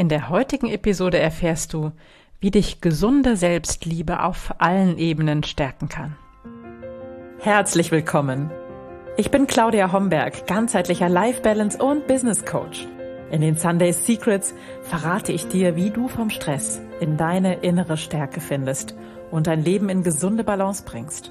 In der heutigen Episode erfährst du, wie dich gesunde Selbstliebe auf allen Ebenen stärken kann. Herzlich willkommen. Ich bin Claudia Homberg, ganzheitlicher Life Balance und Business Coach. In den Sunday Secrets verrate ich dir, wie du vom Stress in deine innere Stärke findest und dein Leben in gesunde Balance bringst.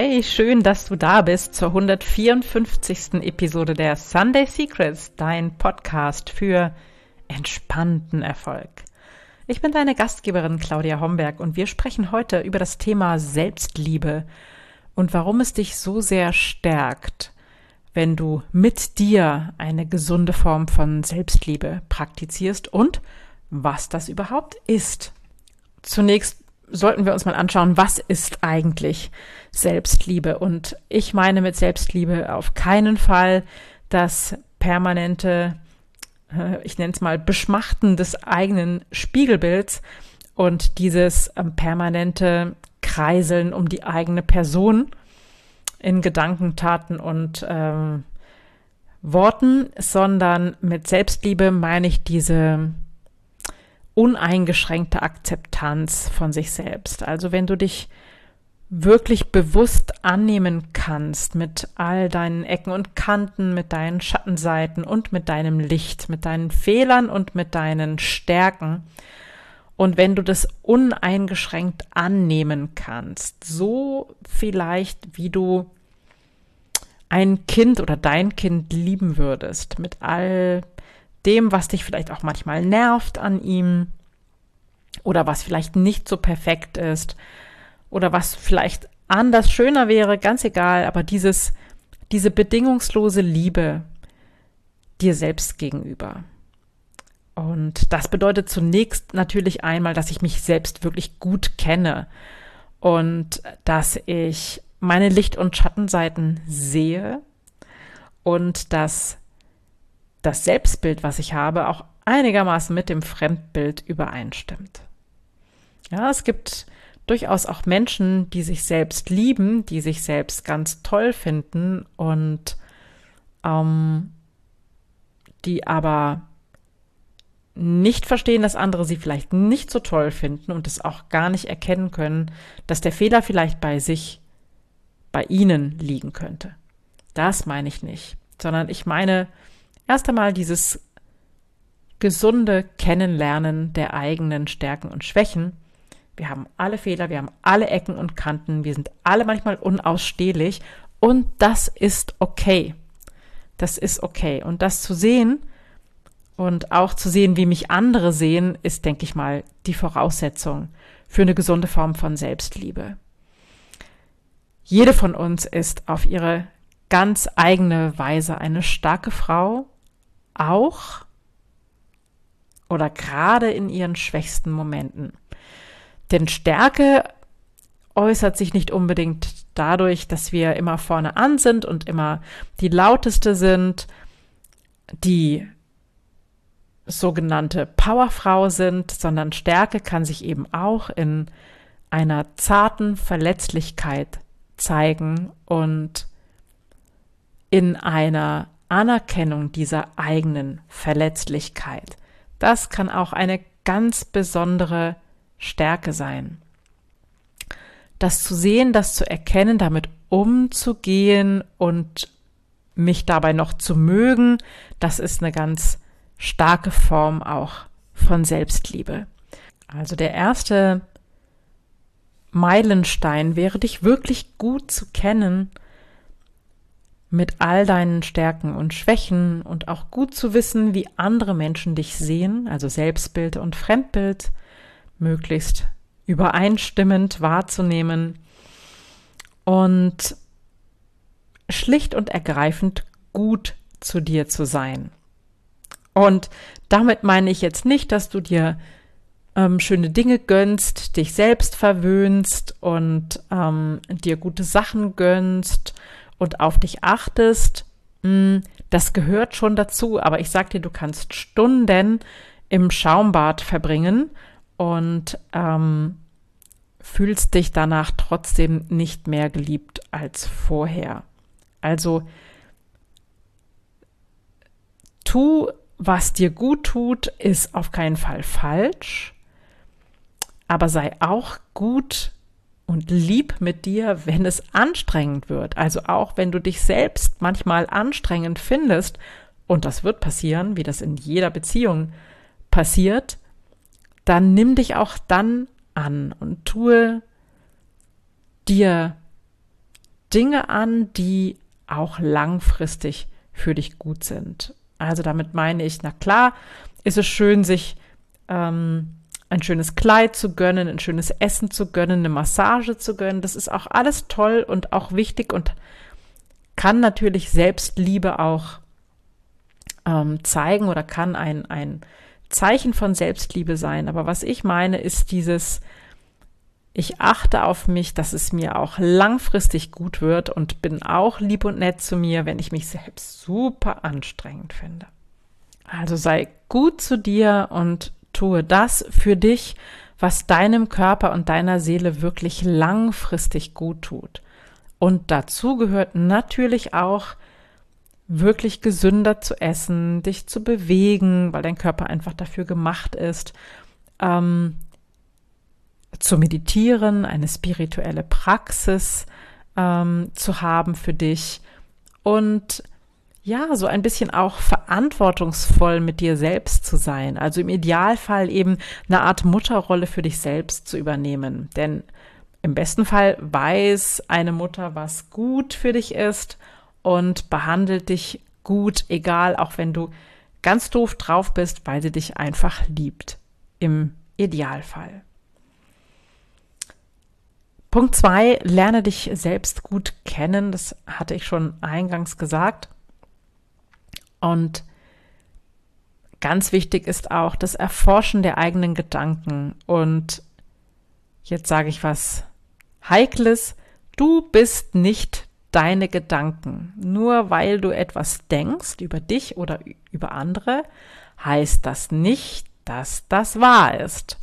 Hey, schön, dass du da bist zur 154. Episode der Sunday Secrets, dein Podcast für entspannten Erfolg. Ich bin deine Gastgeberin Claudia Homberg und wir sprechen heute über das Thema Selbstliebe und warum es dich so sehr stärkt, wenn du mit dir eine gesunde Form von Selbstliebe praktizierst und was das überhaupt ist. Zunächst sollten wir uns mal anschauen, was ist eigentlich Selbstliebe? Und ich meine mit Selbstliebe auf keinen Fall das permanente, äh, ich nenne es mal, Beschmachten des eigenen Spiegelbilds und dieses ähm, permanente Kreiseln um die eigene Person in Gedanken, Taten und ähm, Worten, sondern mit Selbstliebe meine ich diese uneingeschränkte Akzeptanz von sich selbst. Also wenn du dich wirklich bewusst annehmen kannst mit all deinen Ecken und Kanten, mit deinen Schattenseiten und mit deinem Licht, mit deinen Fehlern und mit deinen Stärken. Und wenn du das uneingeschränkt annehmen kannst, so vielleicht wie du ein Kind oder dein Kind lieben würdest, mit all dem, was dich vielleicht auch manchmal nervt an ihm oder was vielleicht nicht so perfekt ist oder was vielleicht anders schöner wäre, ganz egal, aber dieses, diese bedingungslose Liebe dir selbst gegenüber. Und das bedeutet zunächst natürlich einmal, dass ich mich selbst wirklich gut kenne und dass ich meine Licht- und Schattenseiten sehe und dass das Selbstbild, was ich habe, auch einigermaßen mit dem Fremdbild übereinstimmt. Ja, es gibt durchaus auch Menschen, die sich selbst lieben, die sich selbst ganz toll finden und ähm, die aber nicht verstehen, dass andere sie vielleicht nicht so toll finden und es auch gar nicht erkennen können, dass der Fehler vielleicht bei sich, bei ihnen liegen könnte. Das meine ich nicht, sondern ich meine erst einmal dieses gesunde Kennenlernen der eigenen Stärken und Schwächen wir haben alle Fehler, wir haben alle Ecken und Kanten, wir sind alle manchmal unausstehlich und das ist okay. Das ist okay. Und das zu sehen und auch zu sehen, wie mich andere sehen, ist, denke ich mal, die Voraussetzung für eine gesunde Form von Selbstliebe. Jede von uns ist auf ihre ganz eigene Weise eine starke Frau, auch oder gerade in ihren schwächsten Momenten. Denn Stärke äußert sich nicht unbedingt dadurch, dass wir immer vorne an sind und immer die lauteste sind, die sogenannte Powerfrau sind, sondern Stärke kann sich eben auch in einer zarten Verletzlichkeit zeigen und in einer Anerkennung dieser eigenen Verletzlichkeit. Das kann auch eine ganz besondere Stärke sein. Das zu sehen, das zu erkennen, damit umzugehen und mich dabei noch zu mögen, das ist eine ganz starke Form auch von Selbstliebe. Also der erste Meilenstein wäre, dich wirklich gut zu kennen mit all deinen Stärken und Schwächen und auch gut zu wissen, wie andere Menschen dich sehen, also Selbstbild und Fremdbild, möglichst übereinstimmend wahrzunehmen und schlicht und ergreifend gut zu dir zu sein. Und damit meine ich jetzt nicht, dass du dir ähm, schöne Dinge gönnst, dich selbst verwöhnst und ähm, dir gute Sachen gönnst und auf dich achtest, hm, das gehört schon dazu. Aber ich sag dir, du kannst Stunden im Schaumbad verbringen und ähm, fühlst dich danach trotzdem nicht mehr geliebt als vorher. Also tu, was dir gut tut, ist auf keinen Fall falsch, aber sei auch gut und lieb mit dir, wenn es anstrengend wird. Also auch wenn du dich selbst manchmal anstrengend findest, und das wird passieren, wie das in jeder Beziehung passiert, dann nimm dich auch dann an und tue dir Dinge an, die auch langfristig für dich gut sind. Also damit meine ich, na klar, ist es schön, sich ähm, ein schönes Kleid zu gönnen, ein schönes Essen zu gönnen, eine Massage zu gönnen. Das ist auch alles toll und auch wichtig und kann natürlich Selbstliebe auch ähm, zeigen oder kann ein, ein Zeichen von Selbstliebe sein. Aber was ich meine, ist dieses, ich achte auf mich, dass es mir auch langfristig gut wird und bin auch lieb und nett zu mir, wenn ich mich selbst super anstrengend finde. Also sei gut zu dir und tue das für dich, was deinem Körper und deiner Seele wirklich langfristig gut tut. Und dazu gehört natürlich auch, wirklich gesünder zu essen, dich zu bewegen, weil dein Körper einfach dafür gemacht ist, ähm, zu meditieren, eine spirituelle Praxis ähm, zu haben für dich und ja, so ein bisschen auch verantwortungsvoll mit dir selbst zu sein. Also im Idealfall eben eine Art Mutterrolle für dich selbst zu übernehmen. Denn im besten Fall weiß eine Mutter, was gut für dich ist und behandelt dich gut, egal, auch wenn du ganz doof drauf bist, weil sie dich einfach liebt. Im Idealfall. Punkt zwei, lerne dich selbst gut kennen. Das hatte ich schon eingangs gesagt. Und ganz wichtig ist auch das Erforschen der eigenen Gedanken. Und jetzt sage ich was Heikles. Du bist nicht deine Gedanken. Nur weil du etwas denkst über dich oder über andere, heißt das nicht, dass das wahr ist.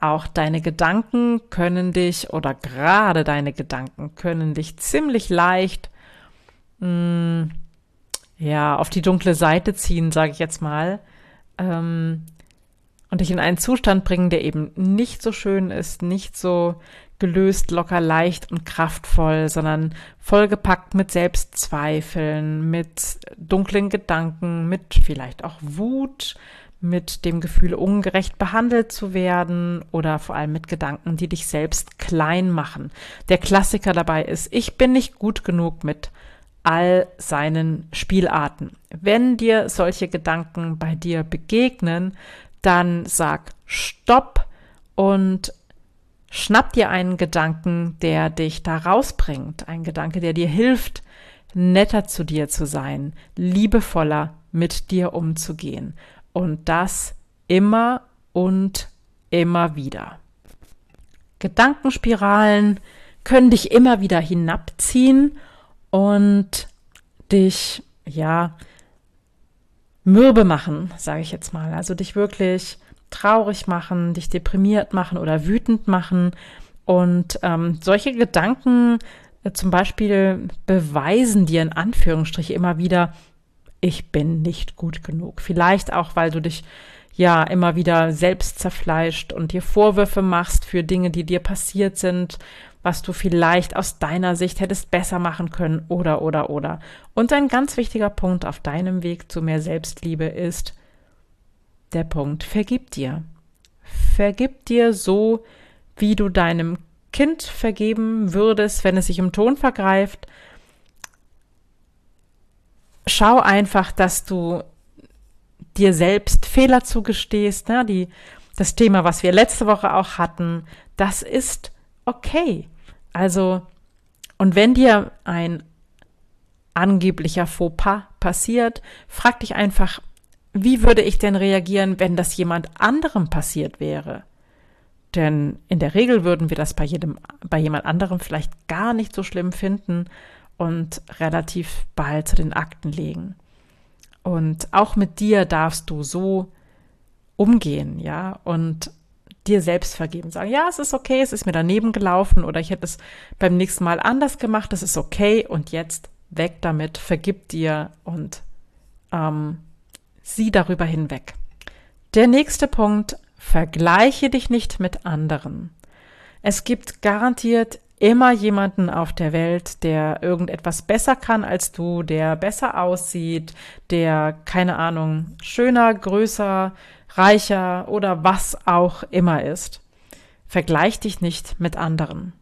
Auch deine Gedanken können dich oder gerade deine Gedanken können dich ziemlich leicht mh, mm, ja auf die dunkle Seite ziehen, sage ich jetzt mal, ähm, und dich in einen Zustand bringen, der eben nicht so schön ist, nicht so gelöst, locker, leicht und kraftvoll, sondern vollgepackt mit Selbstzweifeln, mit dunklen Gedanken, mit vielleicht auch Wut, mit dem Gefühl, ungerecht behandelt zu werden oder vor allem mit Gedanken, die dich selbst klein machen. Der Klassiker dabei ist, ich bin nicht gut genug mit all seinen Spielarten. Wenn dir solche Gedanken bei dir begegnen, dann sag Stopp und Schnapp dir einen Gedanken, der dich da rausbringt, ein Gedanke, der dir hilft, netter zu dir zu sein, liebevoller mit dir umzugehen. Und das immer und immer wieder. Gedankenspiralen können dich immer wieder hinabziehen und dich, ja, mürbe machen, sage ich jetzt mal. Also dich wirklich traurig machen, dich deprimiert machen oder wütend machen. Und ähm, solche Gedanken äh, zum Beispiel beweisen dir in Anführungsstriche immer wieder, ich bin nicht gut genug. Vielleicht auch, weil du dich ja immer wieder selbst zerfleischt und dir Vorwürfe machst für Dinge, die dir passiert sind, was du vielleicht aus deiner Sicht hättest besser machen können oder oder oder. Und ein ganz wichtiger Punkt auf deinem Weg zu mehr Selbstliebe ist, der Punkt. Vergib dir. Vergib dir so, wie du deinem Kind vergeben würdest, wenn es sich im Ton vergreift. Schau einfach, dass du dir selbst Fehler zugestehst. Ne? Die, das Thema, was wir letzte Woche auch hatten, das ist okay. Also, und wenn dir ein angeblicher Fauxpas passiert, frag dich einfach, wie würde ich denn reagieren, wenn das jemand anderem passiert wäre? Denn in der Regel würden wir das bei jedem, bei jemand anderem vielleicht gar nicht so schlimm finden und relativ bald zu den Akten legen. Und auch mit dir darfst du so umgehen, ja, und dir selbst vergeben. Sagen, ja, es ist okay, es ist mir daneben gelaufen oder ich hätte es beim nächsten Mal anders gemacht, das ist okay und jetzt weg damit, vergib dir und ähm, sieh darüber hinweg. Der nächste Punkt, vergleiche dich nicht mit anderen. Es gibt garantiert immer jemanden auf der Welt, der irgendetwas besser kann als du, der besser aussieht, der, keine Ahnung, schöner, größer, reicher oder was auch immer ist. Vergleich dich nicht mit anderen.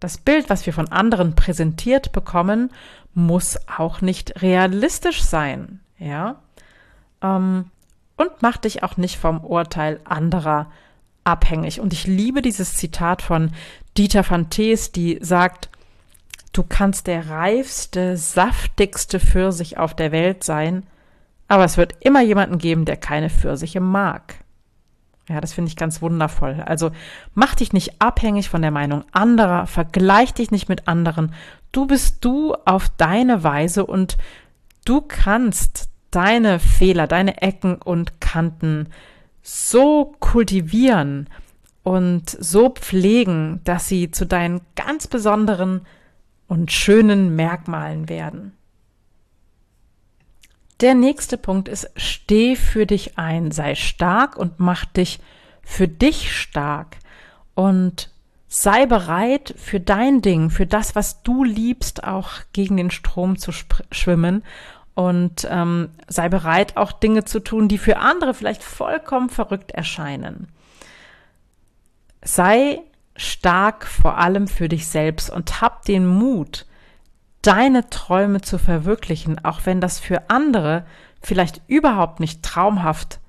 Das Bild, was wir von anderen präsentiert bekommen, muss auch nicht realistisch sein, ja. Ähm, und mach dich auch nicht vom Urteil anderer abhängig. Und ich liebe dieses Zitat von Dieter van Thees, die sagt, du kannst der reifste, saftigste Pfirsich auf der Welt sein, aber es wird immer jemanden geben, der keine Pfirsiche mag. Ja, das finde ich ganz wundervoll. Also mach dich nicht abhängig von der Meinung anderer, vergleich dich nicht mit anderen. Du bist du auf deine Weise und du kannst deine Fehler, deine Ecken und Kanten so kultivieren und so pflegen, dass sie zu deinen ganz besonderen und schönen Merkmalen werden. Der nächste Punkt ist, steh für dich ein, sei stark und mach dich für dich stark und sei bereit für dein Ding, für das, was du liebst, auch gegen den Strom zu schwimmen und ähm, sei bereit, auch Dinge zu tun, die für andere vielleicht vollkommen verrückt erscheinen. Sei stark vor allem für dich selbst und hab den Mut, deine Träume zu verwirklichen, auch wenn das für andere vielleicht überhaupt nicht traumhaft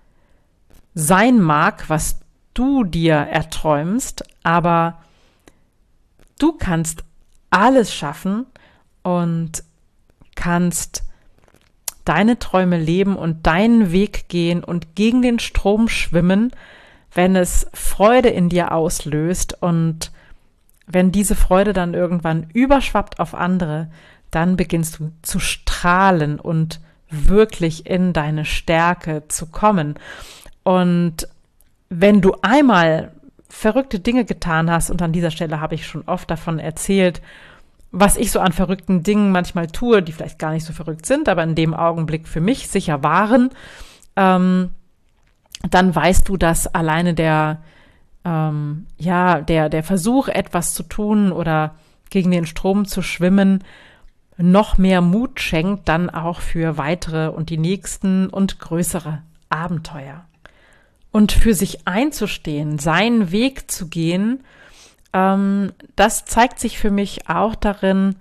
sein mag, was du dir erträumst, aber du kannst alles schaffen und kannst deine Träume leben und deinen Weg gehen und gegen den Strom schwimmen, wenn es Freude in dir auslöst und wenn diese Freude dann irgendwann überschwappt auf andere, dann beginnst du zu strahlen und wirklich in deine Stärke zu kommen. Und wenn du einmal verrückte Dinge getan hast, und an dieser Stelle habe ich schon oft davon erzählt, was ich so an verrückten Dingen manchmal tue, die vielleicht gar nicht so verrückt sind, aber in dem Augenblick für mich sicher waren, ähm, dann weißt du, dass alleine der, ähm, ja, der, der Versuch, etwas zu tun oder gegen den Strom zu schwimmen, noch mehr Mut schenkt, dann auch für weitere und die nächsten und größere Abenteuer. Und für sich einzustehen, seinen Weg zu gehen, ähm, das zeigt sich für mich auch darin,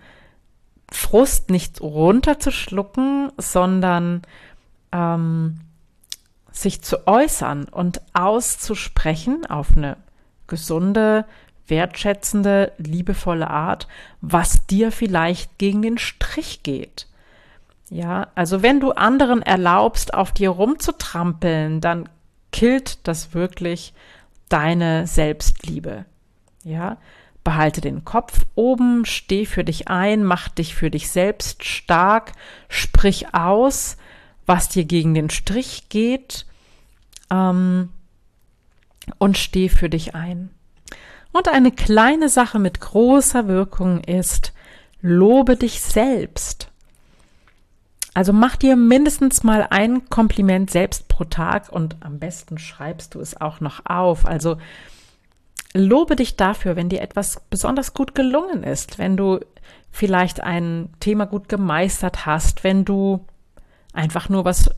Frust nicht runterzuschlucken, sondern ähm, sich zu äußern und auszusprechen auf eine gesunde, wertschätzende, liebevolle Art, was dir vielleicht gegen den Strich geht. Ja, also wenn du anderen erlaubst, auf dir rumzutrampeln, dann killt das wirklich deine Selbstliebe. Ja, behalte den Kopf oben, steh für dich ein, mach dich für dich selbst stark, sprich aus, was dir gegen den Strich geht ähm, und steh für dich ein. Und eine kleine Sache mit großer Wirkung ist, lobe dich selbst. Also mach dir mindestens mal ein Kompliment selbst pro Tag und am besten schreibst du es auch noch auf. Also lobe dich dafür, wenn dir etwas besonders gut gelungen ist, wenn du vielleicht ein Thema gut gemeistert hast, wenn du einfach nur was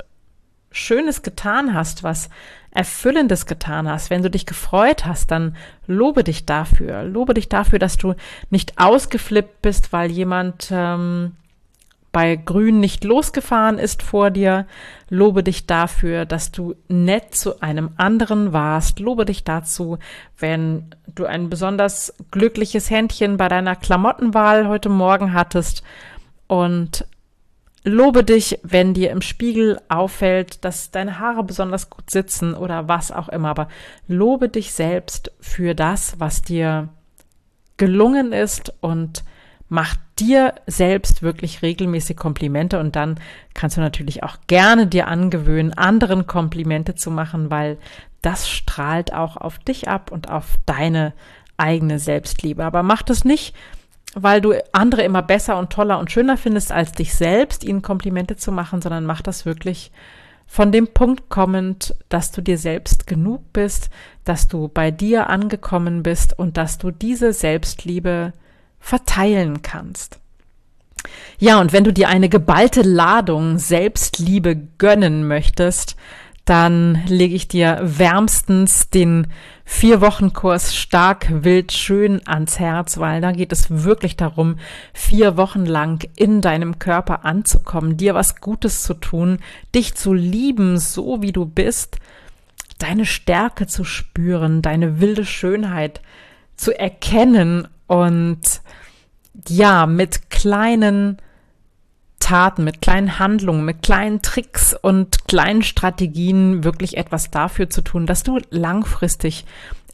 Schönes getan hast, was Erfüllendes getan hast, wenn du dich gefreut hast, dann lobe dich dafür. Lobe dich dafür, dass du nicht ausgeflippt bist, weil jemand ähm, bei Grün nicht losgefahren ist vor dir. Lobe dich dafür, dass du nett zu einem anderen warst. Lobe dich dazu, wenn du ein besonders glückliches Händchen bei deiner Klamottenwahl heute Morgen hattest und Lobe dich, wenn dir im Spiegel auffällt, dass deine Haare besonders gut sitzen oder was auch immer, aber lobe dich selbst für das, was dir gelungen ist und mach dir selbst wirklich regelmäßig Komplimente und dann kannst du natürlich auch gerne dir angewöhnen, anderen Komplimente zu machen, weil das strahlt auch auf dich ab und auf deine eigene Selbstliebe. Aber mach das nicht, weil du andere immer besser und toller und schöner findest als dich selbst, ihnen Komplimente zu machen, sondern mach das wirklich von dem Punkt kommend, dass du dir selbst genug bist, dass du bei dir angekommen bist und dass du diese Selbstliebe verteilen kannst. Ja, und wenn du dir eine geballte Ladung Selbstliebe gönnen möchtest, dann lege ich dir wärmstens den vier Wochen Kurs stark, wild, schön ans Herz, weil da geht es wirklich darum, vier Wochen lang in deinem Körper anzukommen, dir was Gutes zu tun, dich zu lieben, so wie du bist, deine Stärke zu spüren, deine wilde Schönheit zu erkennen und ja, mit kleinen Taten, mit kleinen Handlungen, mit kleinen Tricks und kleinen Strategien wirklich etwas dafür zu tun, dass du langfristig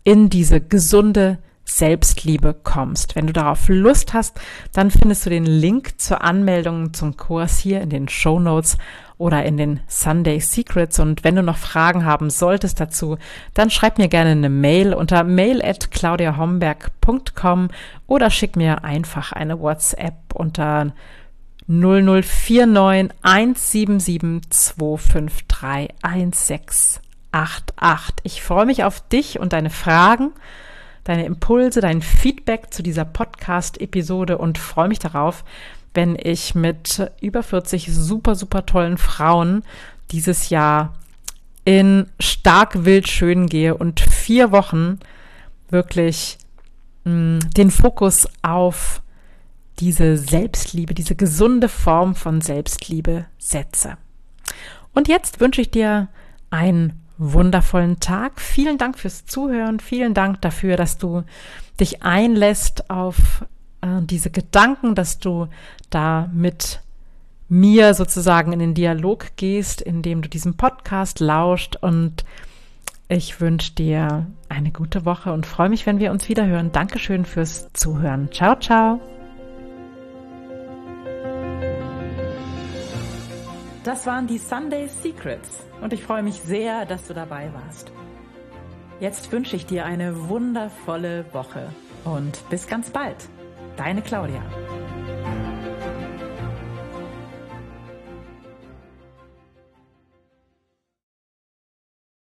in diese gesunde Selbstliebe kommst. Wenn du darauf Lust hast, dann findest du den Link zur Anmeldung zum Kurs hier in den Show Notes oder in den Sunday Secrets. Und wenn du noch Fragen haben solltest dazu, dann schreib mir gerne eine Mail unter mail at claudiahomberg.com oder schick mir einfach eine WhatsApp unter 0049 177 253 1688. Ich freue mich auf dich und deine Fragen, deine Impulse, dein Feedback zu dieser Podcast-Episode und freue mich darauf, wenn ich mit über 40 super, super tollen Frauen dieses Jahr in stark wild schön gehe und vier Wochen wirklich mh, mm, den Fokus auf diese Selbstliebe, diese gesunde Form von Selbstliebe setze. Und jetzt wünsche ich dir einen wundervollen Tag. Vielen Dank fürs Zuhören. Vielen Dank dafür, dass du dich einlässt auf äh, diese Gedanken, dass du da mit mir sozusagen in den Dialog gehst, indem du diesem Podcast lauscht und ich wünsche dir eine gute Woche und freue mich, wenn wir uns wieder hören. Dankeschön fürs Zuhören. Ciao, ciao. Das waren die Sunday Secrets und ich freue mich sehr, dass du dabei warst. Jetzt wünsche ich dir eine wundervolle Woche und bis ganz bald. Deine Claudia.